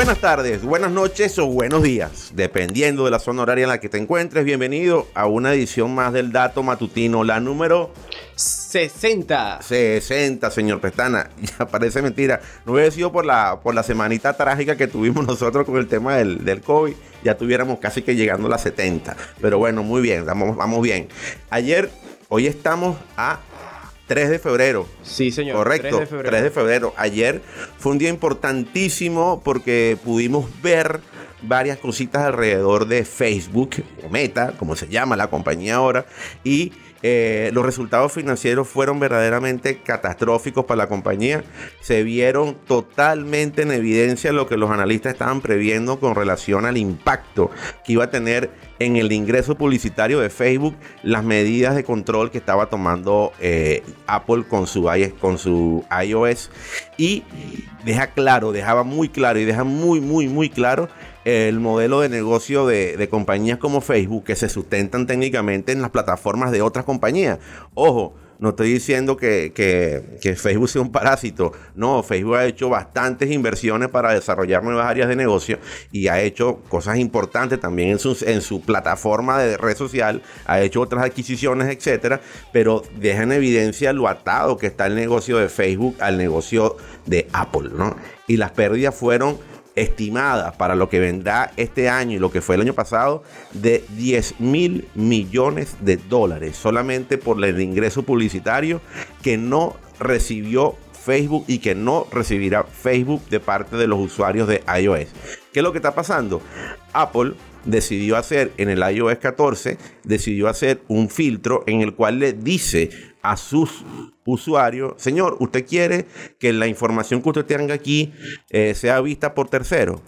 Buenas tardes, buenas noches o buenos días, dependiendo de la zona horaria en la que te encuentres. Bienvenido a una edición más del Dato Matutino, la número 60. 60, señor Pestana. Ya parece mentira. No hubiera sido por la, por la semanita trágica que tuvimos nosotros con el tema del, del COVID. Ya tuviéramos casi que llegando a las 70. Pero bueno, muy bien, vamos, vamos bien. Ayer, hoy estamos a 3 de febrero. Sí, señor. Correcto, 3 de, febrero. 3 de febrero. Ayer fue un día importantísimo porque pudimos ver varias cositas alrededor de Facebook, o Meta, como se llama la compañía ahora, y eh, los resultados financieros fueron verdaderamente catastróficos para la compañía. Se vieron totalmente en evidencia lo que los analistas estaban previendo con relación al impacto que iba a tener en el ingreso publicitario de Facebook las medidas de control que estaba tomando eh, Apple con su, con su iOS. Y deja claro, dejaba muy claro y deja muy, muy, muy claro el modelo de negocio de, compañías como Facebook que se sustentan técnicamente en las plataformas de otras compañías. Ojo, no estoy diciendo que, Facebook sea un parásito. No, Facebook ha hecho bastantes inversiones para desarrollar nuevas áreas de negocio y ha hecho cosas importantes también en su, plataforma de red social. Ha hecho otras adquisiciones, etcétera. Pero deja en evidencia lo atado que está el negocio de Facebook al negocio de Apple, ¿no? Y las pérdidas fueron estimada para lo que vendrá este año y lo que fue el año pasado de 10 mil millones de dólares solamente por el ingreso publicitario que no recibió Facebook y que no recibirá Facebook de parte de los usuarios de iOS. ¿Qué es lo que está pasando? Apple decidió hacer en el iOS 14, decidió hacer un filtro en el cual le dice a sus usuarios, señor, usted quiere que la información que usted tenga aquí eh, sea vista por terceros.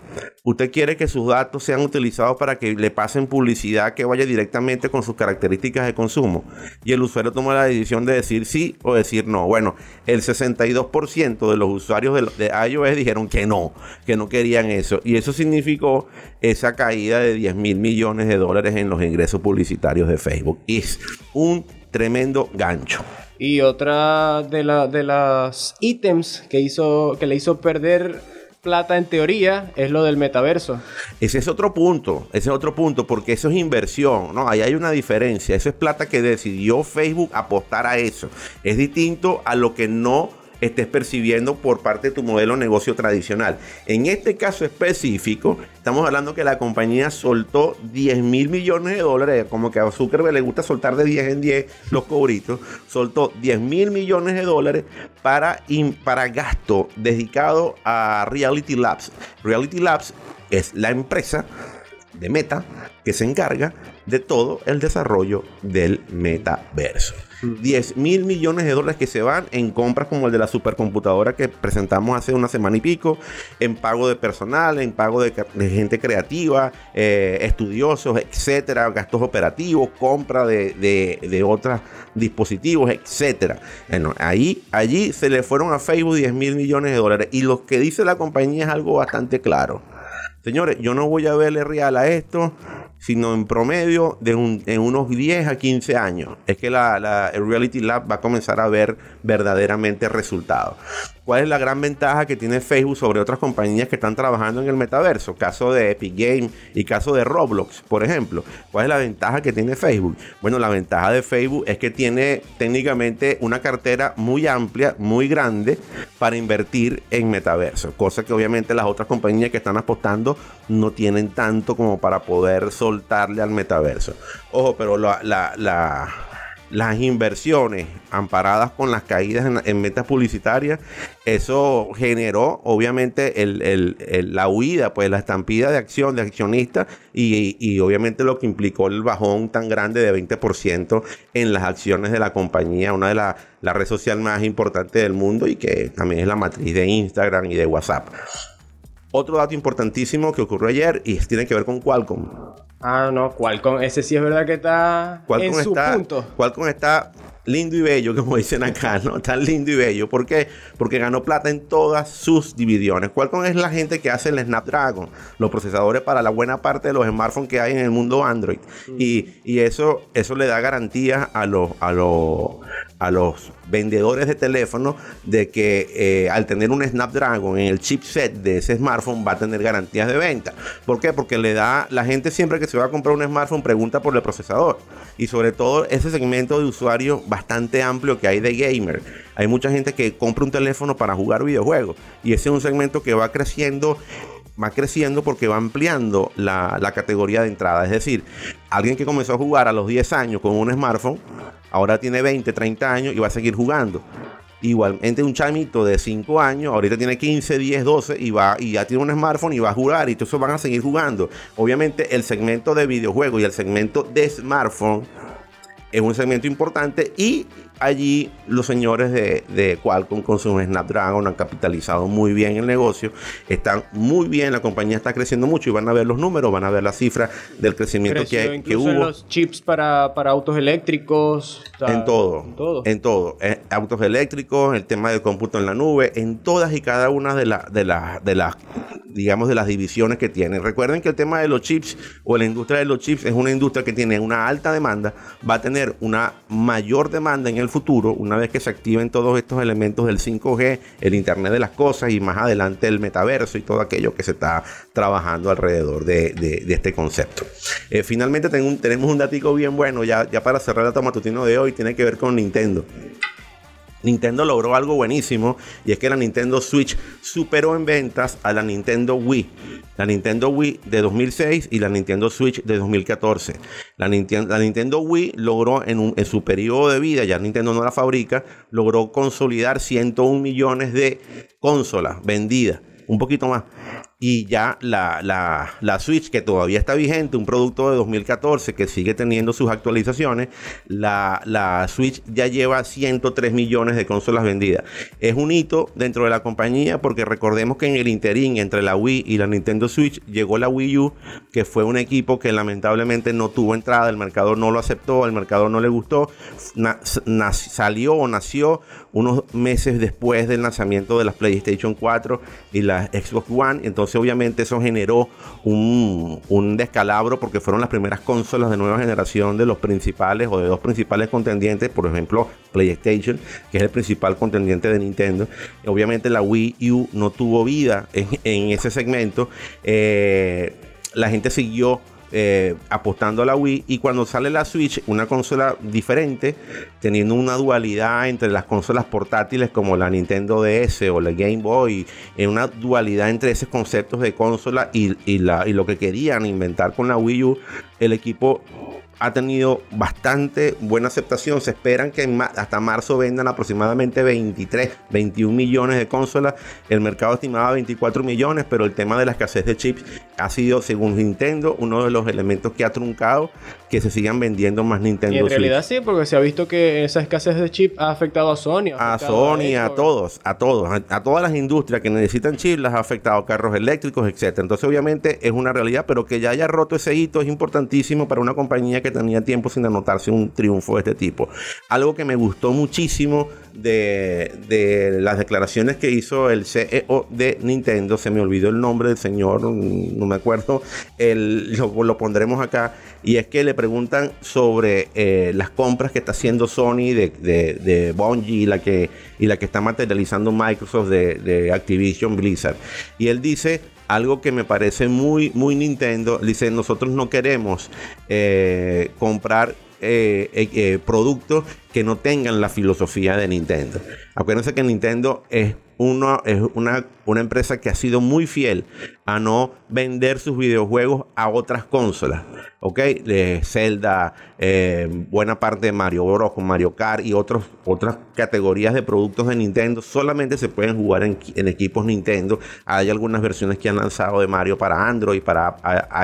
Usted quiere que sus datos sean utilizados para que le pasen publicidad que vaya directamente con sus características de consumo. Y el usuario toma la decisión de decir sí o decir no. Bueno, el 62% de los usuarios de, de iOS dijeron que no, que no querían eso. Y eso significó esa caída de 10 mil millones de dólares en los ingresos publicitarios de Facebook. Es un tremendo gancho. Y otra de, la, de las ítems que, hizo, que le hizo perder plata en teoría es lo del metaverso. Ese es otro punto, ese es otro punto, porque eso es inversión, ¿no? Ahí hay una diferencia. Eso es plata que decidió Facebook apostar a eso. Es distinto a lo que no estés percibiendo por parte de tu modelo de negocio tradicional. En este caso específico, estamos hablando que la compañía soltó 10 mil millones de dólares, como que a Zuckerberg le gusta soltar de 10 en 10 los cobritos, soltó 10 mil millones de dólares para, para gasto dedicado a Reality Labs. Reality Labs es la empresa de Meta que se encarga de todo el desarrollo del metaverso. 10 mil millones de dólares que se van en compras como el de la supercomputadora que presentamos hace una semana y pico, en pago de personal, en pago de, gente creativa, eh, estudiosos, etcétera, gastos operativos, compra de, otros dispositivos, etcétera. Bueno, ahí, allí se le fueron a Facebook 10 mil millones de dólares y lo que dice la compañía es algo bastante claro. Señores, yo no voy a verle real a esto sino en promedio de en unos 10 a 15 años. Es que la, el Reality Lab va a comenzar a ver verdaderamente resultados. ¿Cuál es la gran ventaja que tiene Facebook sobre otras compañías que están trabajando en el metaverso? Caso de Epic Games y caso de Roblox, por ejemplo. ¿Cuál es la ventaja que tiene Facebook? Bueno, la ventaja de Facebook es que tiene técnicamente una cartera muy amplia, muy grande para invertir en metaverso. Cosa que obviamente las otras compañías que están apostando no tienen tanto como para poder soltarle al metaverso. Ojo, pero la, la las inversiones amparadas con las caídas en, metas publicitarias, eso generó obviamente la huida, pues la estampida de acción de accionistas y, obviamente lo que implicó el bajón tan grande de 20% en las acciones de la compañía, una de las la red social más importante del mundo y que también es la matriz de Instagram y de WhatsApp. Otro dato importantísimo que ocurrió ayer y tiene que ver con Qualcomm. Ah, no, Qualcomm, ese sí es verdad que está en su punto. Qualcomm está lindo y bello, como dicen acá, ¿no? Está lindo y bello. ¿Por qué? Porque ganó plata en todas sus divisiones. Qualcomm es la gente que hace el Snapdragon, los procesadores para la buena parte de los smartphones que hay en el mundo Android. Mm. Y, eso, eso le da garantías a los, a los a los vendedores de teléfonos de que eh, al tener un Snapdragon en el chipset de ese smartphone va a tener garantías de venta. ¿Por qué? Porque le da, la gente siempre que se va a comprar un smartphone pregunta por el procesador. Y sobre todo ese segmento de usuario bastante amplio que hay de gamer. Hay mucha gente que compra un teléfono para jugar videojuegos. Y ese es un segmento que va creciendo va creciendo porque va ampliando la, categoría de entrada. Es decir, alguien que comenzó a jugar a los 10 años con un smartphone, ahora tiene 20, 30 años y va a seguir jugando. Igualmente un chamito de 5 años, ahorita tiene 15, 10, 12 y va y ya tiene un smartphone y va a jugar y todos van a seguir jugando. Obviamente el segmento de videojuegos y el segmento de smartphone es un segmento importante y allí los señores de, de, Qualcomm con su Snapdragon han capitalizado muy bien el negocio, están muy bien, la compañía está creciendo mucho y van a ver los números, van a ver la cifra del crecimiento que, que, hubo. En los chips para, para autos eléctricos. en todo, en todo. En todo. Eh, autos eléctricos, el tema del cómputo en la nube, en todas y cada una de, la, de, la, de las, digamos, de las divisiones que tienen. Recuerden que el tema de los chips o la industria de los chips es una industria que tiene una alta demanda, va a tener una mayor demanda en el futuro, una vez que se activen todos estos elementos del 5G, el Internet de las Cosas y más adelante el metaverso y todo aquello que se está trabajando alrededor de, este concepto. Eh, finalmente tenemos un datico bien bueno, ya, para cerrar el tomatutino de hoy, tiene que ver con Nintendo. Nintendo logró algo buenísimo y es que la Nintendo Switch superó en ventas a la Nintendo Wii. La Nintendo Wii de 2006 y la Nintendo Switch de 2014. La, Nintendo Wii logró en, en, su periodo de vida, ya Nintendo no la fabrica, logró consolidar 101 millones de consolas vendidas, un poquito más y ya la, la, Switch, que todavía está vigente, un producto de 2014 que sigue teniendo sus actualizaciones, la, la, Switch ya lleva 103 millones de consolas vendidas. Es un hito dentro de la compañía porque recordemos que en el interín entre la Wii y la Nintendo Switch llegó la Wii U, que fue un equipo que lamentablemente no tuvo entrada, el mercado no lo aceptó, el mercado no le gustó, salió o nació unos meses después del lanzamiento de las PlayStation 4 y la Xbox One, entonces obviamente eso generó un, un, descalabro porque fueron las primeras consolas de nueva generación de los principales o de dos principales contendientes, por ejemplo PlayStation, que es el principal contendiente de Nintendo. obviamente la Wii U no tuvo vida en, ese segmento. Eh, la gente siguió eh, apostando a la Wii y cuando sale la Switch, una consola diferente, teniendo una dualidad entre las consolas portátiles como la Nintendo DS o la Game Boy, en una dualidad entre esos conceptos de consola y, la, y lo que querían inventar con la Wii U, el equipo ha tenido bastante buena aceptación. Se esperan que hasta marzo vendan aproximadamente 23, 21 millones de consolas. El mercado estimaba 24 millones, pero el tema de la escasez de chips ha sido, según Nintendo, uno de los elementos que ha truncado que se sigan vendiendo más Nintendo. Y en realidad sí, porque se ha visto que esa escasez de chips ha afectado a Sony. a Sony, a, todos, a todos, a, todas las industrias que necesitan chips, las ha afectado carros eléctricos, etc. Entonces, obviamente, es una realidad, pero que ya haya roto ese hito es importantísimo para una compañía que tenía tiempo sin anotarse un triunfo de este tipo. Algo que me gustó muchísimo de, las declaraciones que hizo el CEO de Nintendo, se me olvidó el nombre del señor, no me acuerdo, el, lo, pondremos acá, y es que le preguntan sobre eh, las compras que está haciendo Sony de, de, Bungie y la, que, y la que está materializando Microsoft de, Activision Blizzard. Y él dice algo que me parece muy, muy Nintendo. Dice, nosotros no queremos eh, comprar eh, eh, productos que no tengan la filosofía de Nintendo. Acuérdense que Nintendo es, uno, es una, una empresa que ha sido muy fiel a no vender sus videojuegos a otras consolas. ¿Ok? Zelda, eh, buena parte de Mario Bros. Mario Kart y otros, otras categorías de productos de Nintendo solamente se pueden jugar en, equipos Nintendo. Hay algunas versiones que han lanzado de Mario para Android, para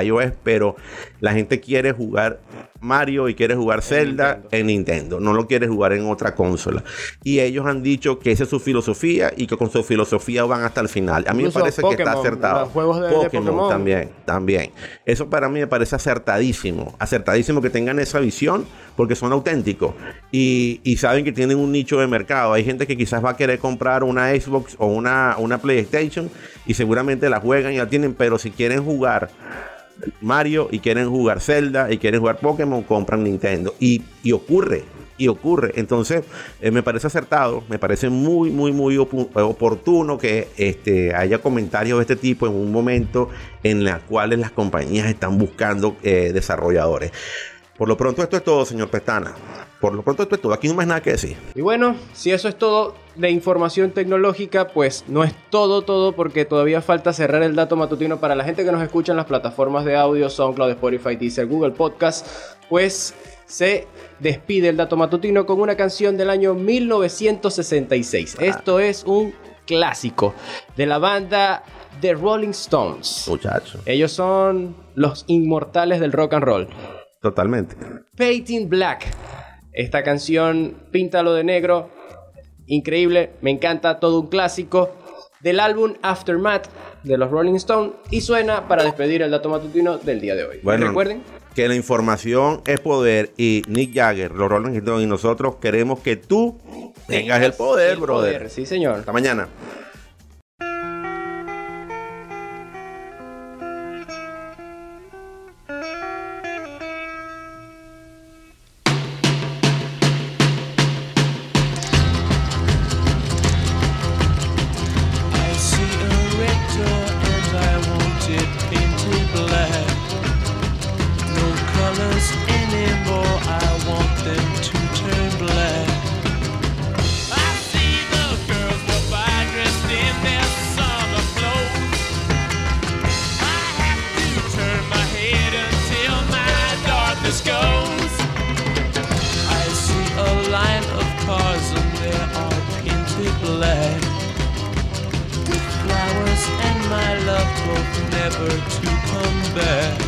iOS, pero la gente quiere jugar Mario y quiere jugar Zelda en Nintendo. No lo quiere jugar en otra consola. Y ellos han dicho que esa es su filosofía y que con su filosofía van hasta el final. A mí me parece que está acertado Pokémon, también, también. Eso para mí me parece acertadísimo. Acertadísimo que tengan esa visión porque son auténticos y, saben que tienen un nicho de mercado. Hay gente que quizás va a querer comprar una Xbox o una, una PlayStation y seguramente la juegan y la tienen, pero si quieren jugar Mario y quieren jugar Zelda y quieren jugar Pokémon, compran Nintendo. Y, y ocurre y ocurre. Entonces, eh, me parece acertado, me parece muy, muy, muy oportuno que este, haya comentarios de este tipo en un momento en el cual las compañías están buscando eh, desarrolladores. Por lo pronto esto es todo, señor Pestana. Por lo pronto esto es todo. Aquí no más nada que decir. Y bueno, si eso es todo de información tecnológica, pues no es todo, todo, porque todavía falta cerrar el dato matutino para la gente que nos escucha en las plataformas de audio, SoundCloud, Spotify, Deezer, Google Podcast. Pues se despide el dato matutino con una canción del año 1966. Ah. Esto es un clásico de la banda The Rolling Stones. Muchachos. Ellos son los inmortales del rock and roll. Totalmente. Painting Black. Esta canción, Píntalo de negro. Increíble, me encanta, todo un clásico del álbum Aftermath de los Rolling Stones y suena para despedir el dato matutino del día de hoy. Bueno, recuerden que la información es poder y Nick Jagger, los Rolling Stones y nosotros queremos que tú tengas el poder, brother. Sí, señor. Hasta mañana. never to come back.